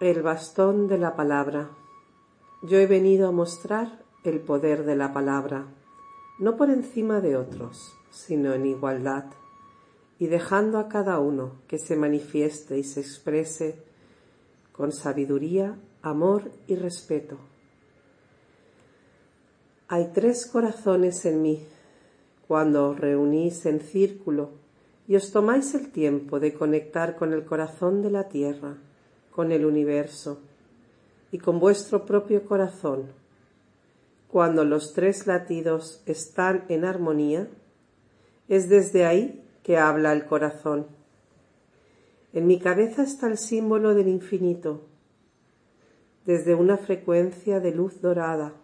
El bastón de la palabra. Yo he venido a mostrar el poder de la palabra, no por encima de otros, sino en igualdad, y dejando a cada uno que se manifieste y se exprese con sabiduría, amor y respeto hay tres corazones en mí. Cuando os reunís en círculo y os tomáis el tiempo de conectar con el corazón de la tierra, con el universo y con vuestro propio corazón, cuando los tres latidos están en armonía, es desde ahí que habla el corazón. En mi cabeza está el símbolo del infinito, desde una frecuencia de luz dorada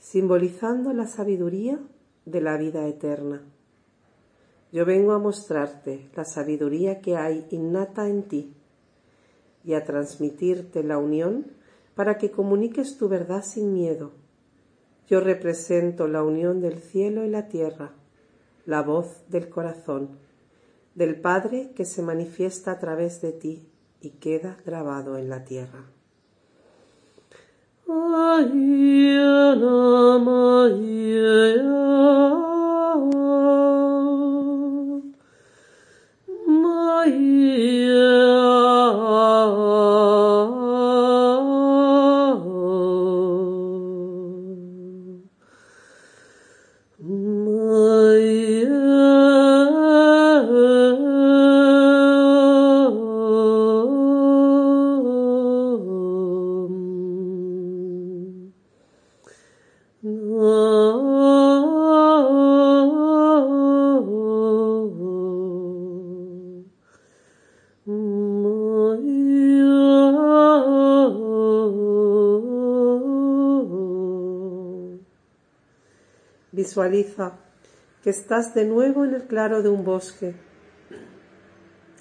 simbolizando la sabiduría de la vida eterna. Yo vengo a mostrarte la sabiduría que hay innata en ti y a transmitirte la unión para que comuniques tu verdad sin miedo. Yo represento la unión del cielo y la tierra, la voz del corazón, del Padre que se manifiesta a través de ti y queda grabado en la tierra. Visualiza que estás de nuevo en el claro de un bosque,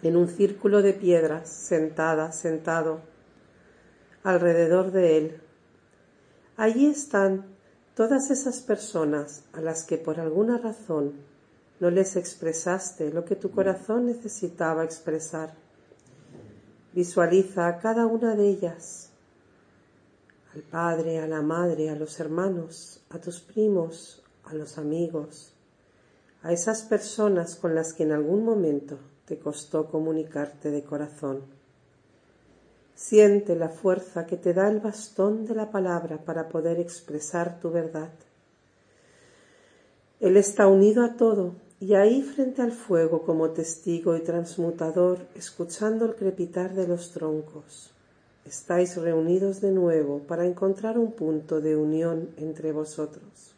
en un círculo de piedras, sentada, sentado, alrededor de él. Allí están todas esas personas a las que por alguna razón no les expresaste lo que tu corazón necesitaba expresar. Visualiza a cada una de ellas, al padre, a la madre, a los hermanos, a tus primos, a los amigos, a esas personas con las que en algún momento te costó comunicarte de corazón. Siente la fuerza que te da el bastón de la palabra para poder expresar tu verdad. Él está unido a todo y ahí frente al fuego como testigo y transmutador, escuchando el crepitar de los troncos. Estáis reunidos de nuevo para encontrar un punto de unión entre vosotros.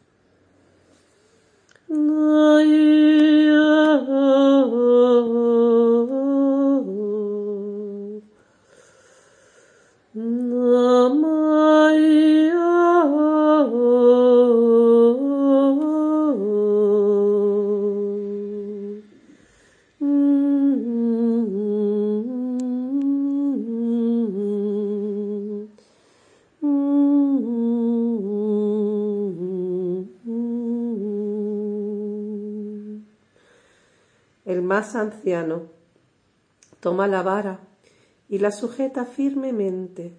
Más anciano toma la vara y la sujeta firmemente,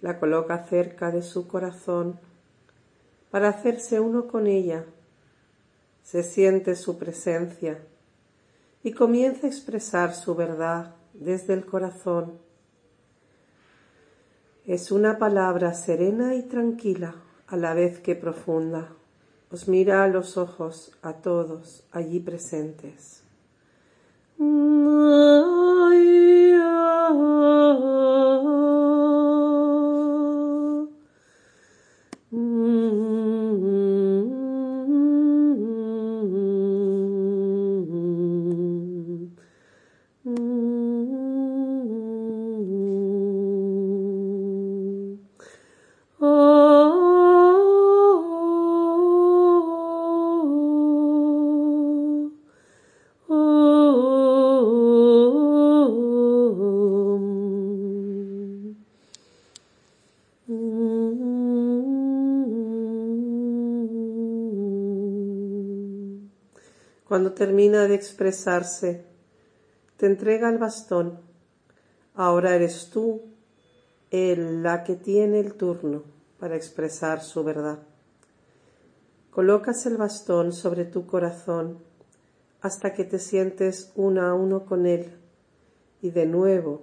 la coloca cerca de su corazón para hacerse uno con ella. Se siente su presencia y comienza a expresar su verdad desde el corazón. Es una palabra serena y tranquila a la vez que profunda. Os mira a los ojos a todos allí presentes. 嗯。Cuando termina de expresarse, te entrega el bastón. Ahora eres tú el, la que tiene el turno para expresar su verdad. Colocas el bastón sobre tu corazón hasta que te sientes uno a uno con él y de nuevo,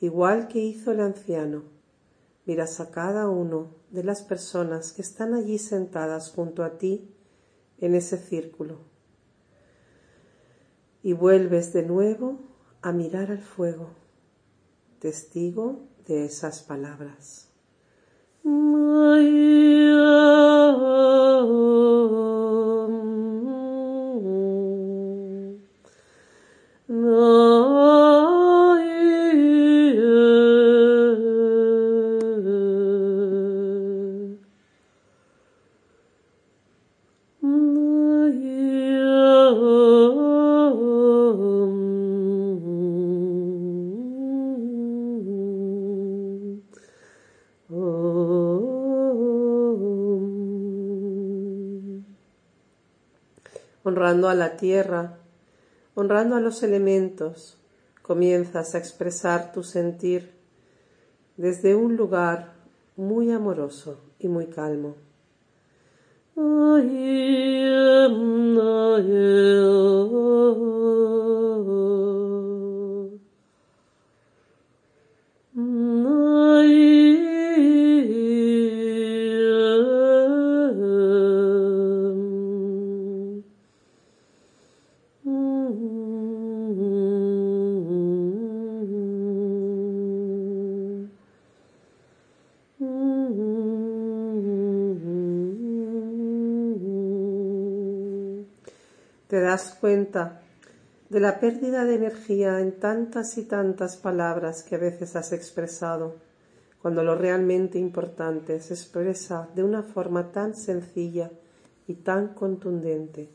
igual que hizo el anciano, miras a cada uno de las personas que están allí sentadas junto a ti en ese círculo y vuelves de nuevo a mirar al fuego, testigo de esas palabras. Honrando a la tierra, honrando a los elementos, comienzas a expresar tu sentir desde un lugar muy amoroso y muy calmo. Te das cuenta de la pérdida de energía en tantas y tantas palabras que a veces has expresado, cuando lo realmente importante se expresa de una forma tan sencilla y tan contundente.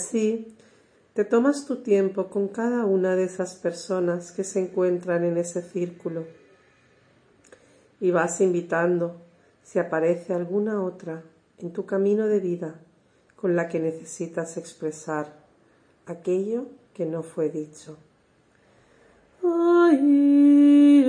Así te tomas tu tiempo con cada una de esas personas que se encuentran en ese círculo y vas invitando si aparece alguna otra en tu camino de vida con la que necesitas expresar aquello que no fue dicho. Y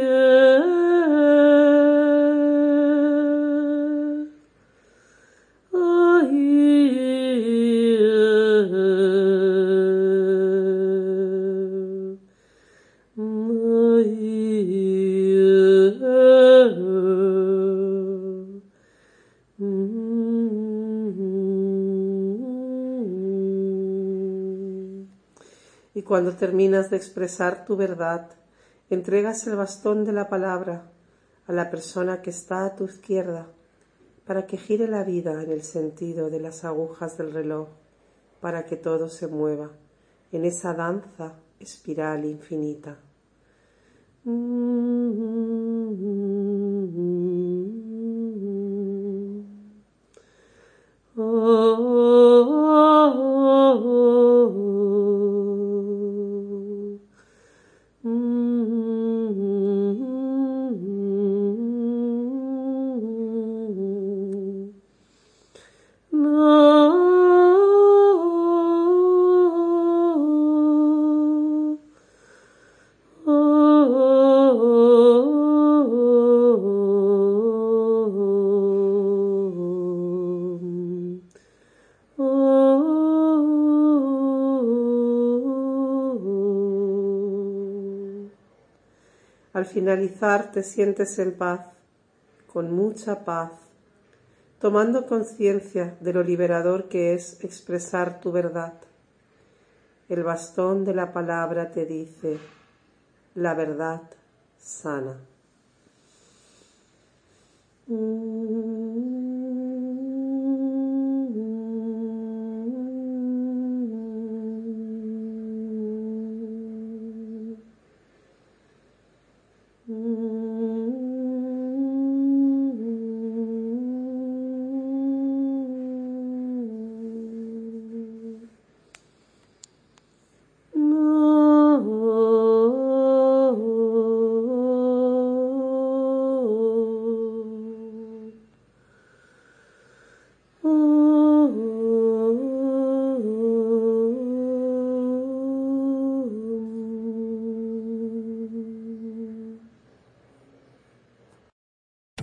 cuando terminas de expresar tu verdad, entregas el bastón de la palabra a la persona que está a tu izquierda para que gire la vida en el sentido de las agujas del reloj, para que todo se mueva en esa danza espiral infinita. Al finalizar te sientes en paz, con mucha paz, tomando conciencia de lo liberador que es expresar tu verdad. El bastón de la palabra te dice, la verdad sana.